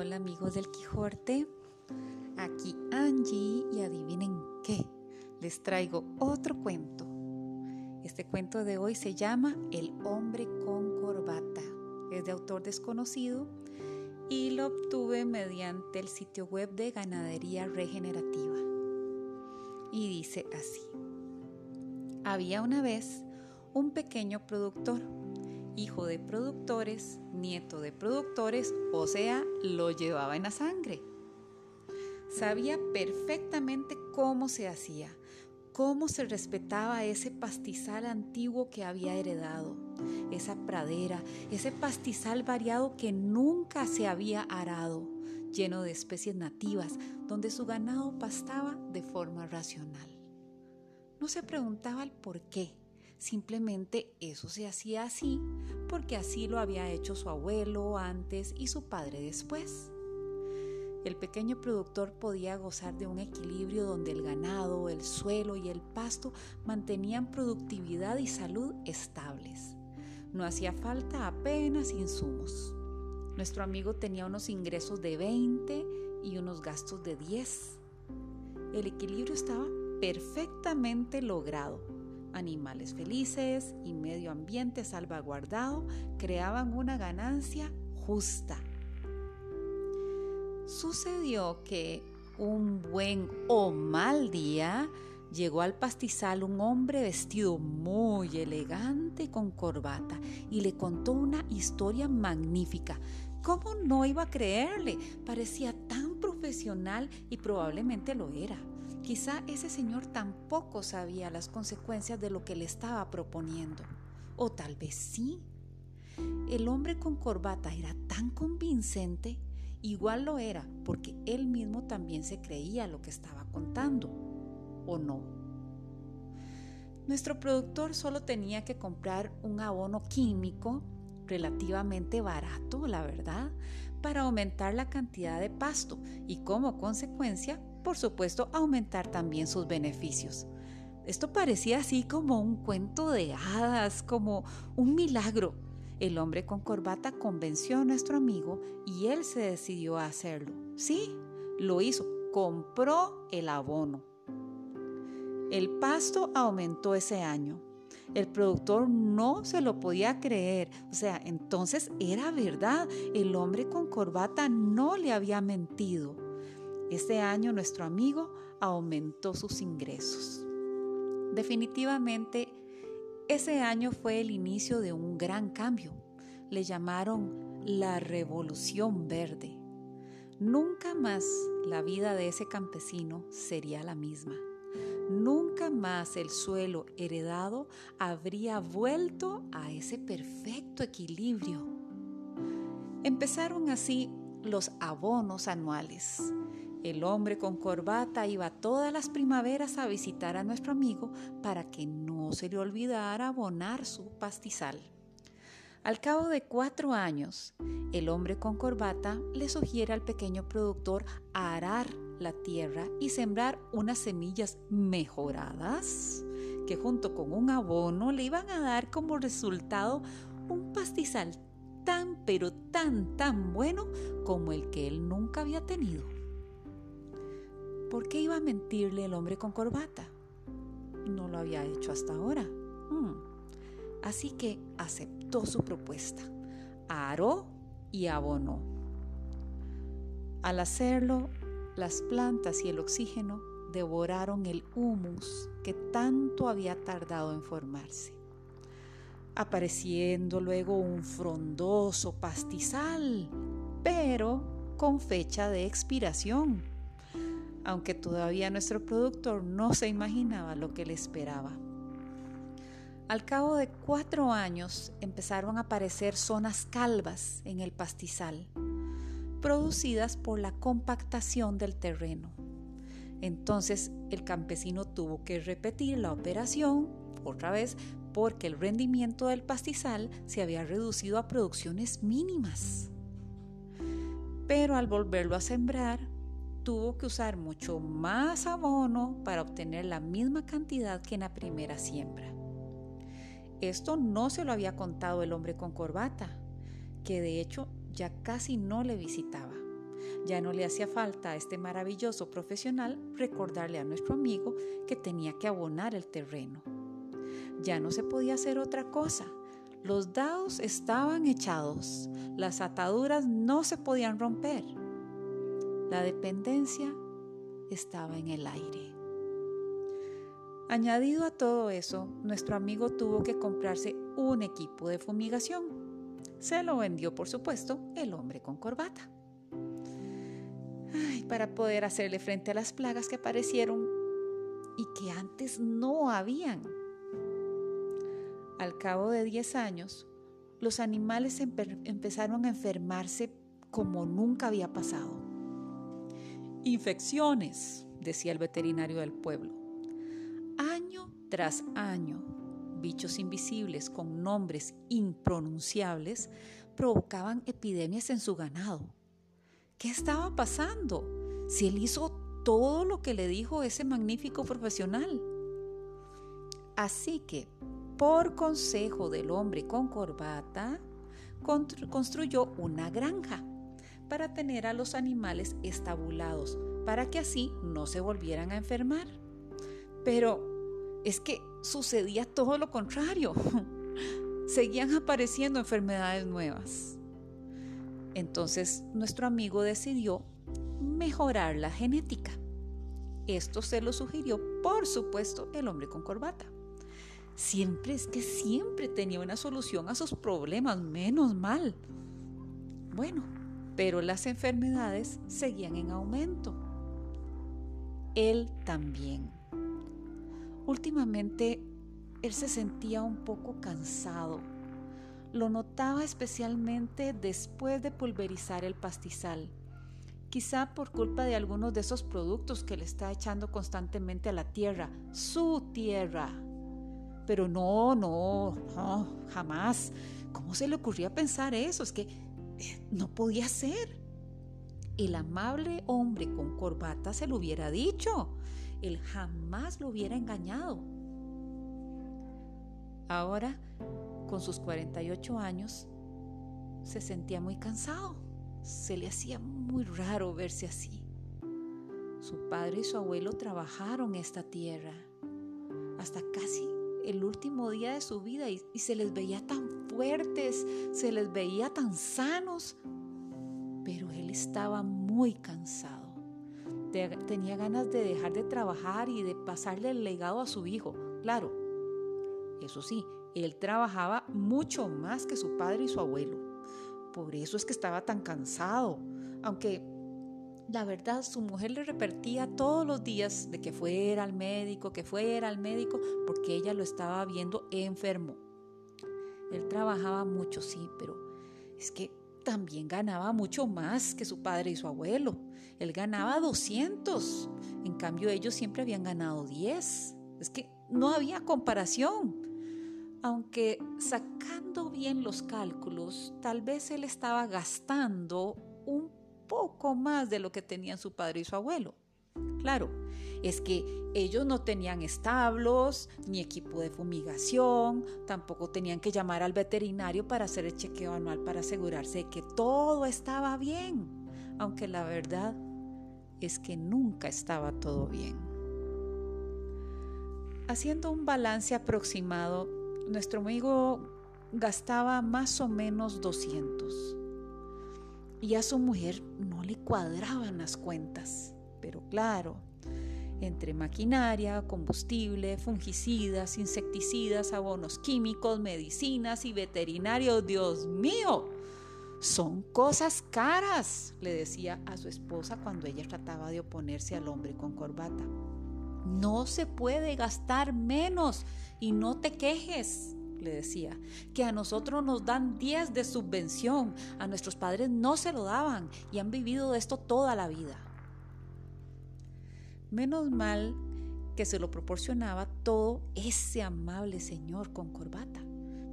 Hola amigos del Quijote, aquí Angie y adivinen qué, les traigo otro cuento. Este cuento de hoy se llama El hombre con corbata. Es de autor desconocido y lo obtuve mediante el sitio web de Ganadería Regenerativa. Y dice así. Había una vez un pequeño productor hijo de productores, nieto de productores, o sea, lo llevaba en la sangre. Sabía perfectamente cómo se hacía, cómo se respetaba ese pastizal antiguo que había heredado, esa pradera, ese pastizal variado que nunca se había arado, lleno de especies nativas, donde su ganado pastaba de forma racional. No se preguntaba el por qué, Simplemente eso se hacía así porque así lo había hecho su abuelo antes y su padre después. El pequeño productor podía gozar de un equilibrio donde el ganado, el suelo y el pasto mantenían productividad y salud estables. No hacía falta apenas insumos. Nuestro amigo tenía unos ingresos de 20 y unos gastos de 10. El equilibrio estaba perfectamente logrado animales felices y medio ambiente salvaguardado creaban una ganancia justa. Sucedió que un buen o mal día llegó al pastizal un hombre vestido muy elegante con corbata y le contó una historia magnífica. ¿Cómo no iba a creerle? Parecía tan profesional y probablemente lo era. Quizá ese señor tampoco sabía las consecuencias de lo que le estaba proponiendo. O tal vez sí. El hombre con corbata era tan convincente, igual lo era, porque él mismo también se creía lo que estaba contando. ¿O no? Nuestro productor solo tenía que comprar un abono químico relativamente barato, la verdad, para aumentar la cantidad de pasto y como consecuencia por supuesto, aumentar también sus beneficios. Esto parecía así como un cuento de hadas, como un milagro. El hombre con corbata convenció a nuestro amigo y él se decidió a hacerlo. Sí, lo hizo, compró el abono. El pasto aumentó ese año. El productor no se lo podía creer. O sea, entonces era verdad. El hombre con corbata no le había mentido. Este año nuestro amigo aumentó sus ingresos. Definitivamente, ese año fue el inicio de un gran cambio. Le llamaron la Revolución Verde. Nunca más la vida de ese campesino sería la misma. Nunca más el suelo heredado habría vuelto a ese perfecto equilibrio. Empezaron así los abonos anuales el hombre con corbata iba todas las primaveras a visitar a nuestro amigo para que no se le olvidara abonar su pastizal. Al cabo de cuatro años, el hombre con corbata le sugiere al pequeño productor arar la tierra y sembrar unas semillas mejoradas que junto con un abono le iban a dar como resultado un pastizal tan pero tan tan bueno como el que él nunca había tenido. ¿Por qué iba a mentirle el hombre con corbata? No lo había hecho hasta ahora. Hmm. Así que aceptó su propuesta, aró y abonó. Al hacerlo, las plantas y el oxígeno devoraron el humus que tanto había tardado en formarse, apareciendo luego un frondoso pastizal, pero con fecha de expiración aunque todavía nuestro productor no se imaginaba lo que le esperaba. Al cabo de cuatro años empezaron a aparecer zonas calvas en el pastizal, producidas por la compactación del terreno. Entonces el campesino tuvo que repetir la operación otra vez porque el rendimiento del pastizal se había reducido a producciones mínimas. Pero al volverlo a sembrar, tuvo que usar mucho más abono para obtener la misma cantidad que en la primera siembra. Esto no se lo había contado el hombre con corbata, que de hecho ya casi no le visitaba. Ya no le hacía falta a este maravilloso profesional recordarle a nuestro amigo que tenía que abonar el terreno. Ya no se podía hacer otra cosa. Los dados estaban echados, las ataduras no se podían romper. La dependencia estaba en el aire. Añadido a todo eso, nuestro amigo tuvo que comprarse un equipo de fumigación. Se lo vendió, por supuesto, el hombre con corbata para poder hacerle frente a las plagas que aparecieron y que antes no habían. Al cabo de 10 años, los animales empezaron a enfermarse como nunca había pasado. Infecciones, decía el veterinario del pueblo. Año tras año, bichos invisibles con nombres impronunciables provocaban epidemias en su ganado. ¿Qué estaba pasando? si él hizo todo lo que le dijo ese magnífico profesional? Así que, por consejo del hombre con corbata, construyó una granja para tener a los animales estabulados, para que así no se volvieran a enfermar. Pero es que sucedía todo lo contrario. Seguían apareciendo enfermedades nuevas. Entonces nuestro amigo decidió mejorar la genética. Esto se lo sugirió, por supuesto, el hombre con corbata. Siempre es que siempre tenía una solución a sus problemas, menos mal. Bueno, pero las enfermedades seguían en aumento. Él también. Últimamente, él se sentía un poco cansado. Lo notaba especialmente después de pulverizar el pastizal quizá por culpa de algunos de esos productos que le está echando constantemente a la tierra, su tierra. Pero no, no, no, jamás. ¿Cómo se le ocurría pensar eso? Es que no podía ser. El amable hombre con corbata se lo hubiera dicho. Él jamás lo hubiera engañado. Ahora, con sus 48 años, se sentía muy cansado se le hacía muy raro verse así. Su padre y su abuelo trabajaron esta tierra hasta casi el último día de su vida y, se les veía tan fuertes, se les veía tan sanos, pero él estaba muy cansado. Tenía ganas de dejar de trabajar y de pasarle el legado a su hijo. Claro, eso sí, él trabajaba mucho más que su padre y su abuelo. Por eso es que estaba tan cansado, aunque la verdad su mujer le repetía todos los días de que fuera al médico, que fuera al médico, porque ella lo estaba viendo enfermo. Él trabajaba mucho, sí, pero es que también ganaba mucho más que su padre y su abuelo. Él ganaba 200, en cambio ellos siempre habían ganado 10. Es que no había comparación aunque sacando bien los cálculos, tal vez él estaba gastando un poco más de lo que tenían su padre y su abuelo. Claro, es que ellos no tenían establos, ni equipo de fumigación, tampoco tenían que llamar al veterinario para hacer el chequeo anual para asegurarse de que todo estaba bien, aunque la verdad es que nunca estaba todo bien. Haciendo un balance aproximado, nuestro amigo gastaba más o menos 200. Y a su mujer no le cuadraban las cuentas. Pero claro, entre maquinaria, combustible, fungicidas, insecticidas, abonos químicos, medicinas y veterinarios, Dios mío, son cosas caras, le decía a su esposa cuando ella trataba de oponerse al hombre con corbata. No se puede gastar menos y no te quejes, le decía, que a nosotros nos dan 10 de subvención, a nuestros padres no se lo daban y han vivido de esto toda la vida. Menos mal que se lo proporcionaba todo ese amable señor con corbata,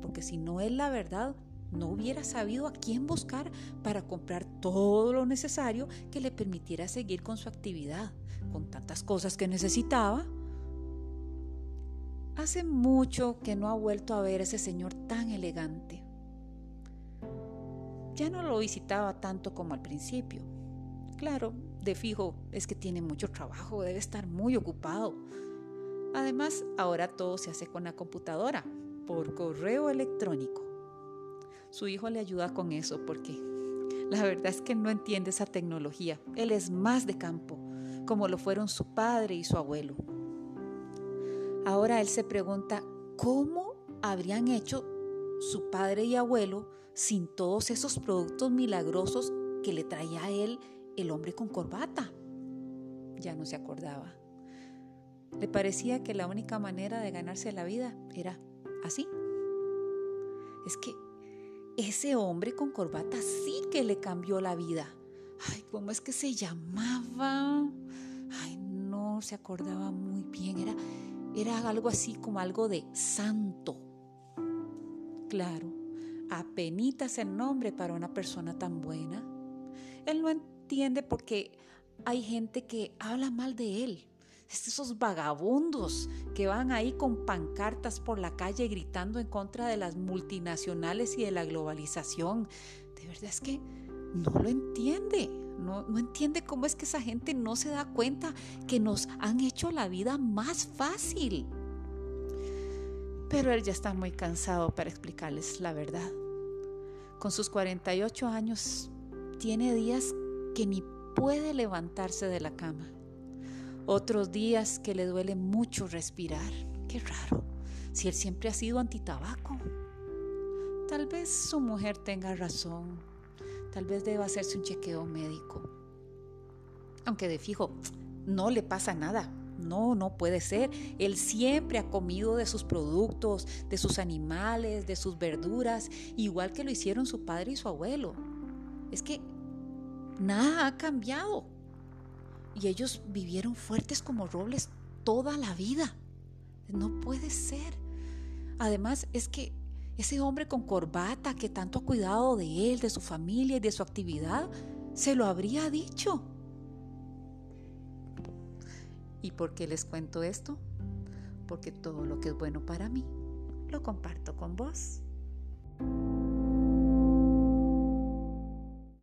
porque si no es la verdad, no hubiera sabido a quién buscar para comprar todo lo necesario que le permitiera seguir con su actividad, con tantas cosas que necesitaba. Hace mucho que no ha vuelto a ver ese señor tan elegante. Ya no lo visitaba tanto como al principio, Claro, de fijo es que tiene mucho trabajo, debe estar muy ocupado. Además, ahora todo se hace con la computadora, por correo electrónico. Su hijo le ayuda con eso porque la verdad es que no entiende esa tecnología. Él es más de campo, como lo fueron su padre y su abuelo. Ahora él se pregunta cómo habrían hecho su padre y abuelo sin todos esos productos milagrosos que le traía a él el hombre con corbata. Ya no se acordaba. Le parecía que la única manera de ganarse la vida era así. Es que ese hombre con corbata sí que le cambió la vida. Ay, ¿cómo es que se llamaba? Ay, no se acordaba muy bien. Era, era algo así como algo de santo. Claro, apenitas el nombre para una persona tan buena. Él no entiende porque hay gente que habla mal de él. Esos vagabundos que van ahí con pancartas por la calle gritando en contra de las multinacionales y de la globalización. De verdad es que no lo entiende. No, no, entiende cómo es que esa gente no se da cuenta que nos han hecho la vida más fácil. Pero él ya está muy cansado para explicarles la verdad. Con sus 48 años tiene días que ni puede levantarse de la cama. Otros días que le duele mucho respirar. Qué raro, si él siempre ha sido antitabaco. Tal vez su mujer tenga razón. Tal vez deba hacerse un chequeo médico. Aunque de fijo, no le pasa nada. No, no puede ser. Él siempre ha comido de sus productos, de sus animales, de sus verduras, igual que lo hicieron su padre y su abuelo. Es que Nada ha cambiado. Y ellos vivieron fuertes como robles toda la vida. No puede ser. Además, es que ese hombre con corbata que tanto ha cuidado de él, de su familia y de su actividad, se lo habría dicho. ¿Y por qué les cuento esto? Porque todo lo que es bueno para mí, lo comparto con vos.